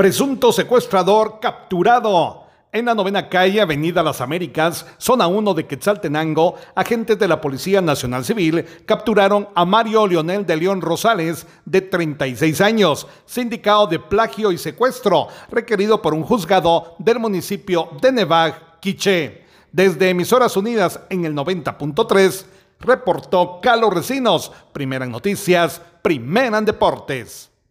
Presunto secuestrador capturado. En la novena calle, Avenida Las Américas, zona 1 de Quetzaltenango, agentes de la Policía Nacional Civil capturaron a Mario Leonel de León Rosales, de 36 años, sindicado de plagio y secuestro, requerido por un juzgado del municipio de Nevaj, Quiché. Desde Emisoras Unidas en el 90.3, reportó Carlos Recinos, primera en noticias, primera en deportes.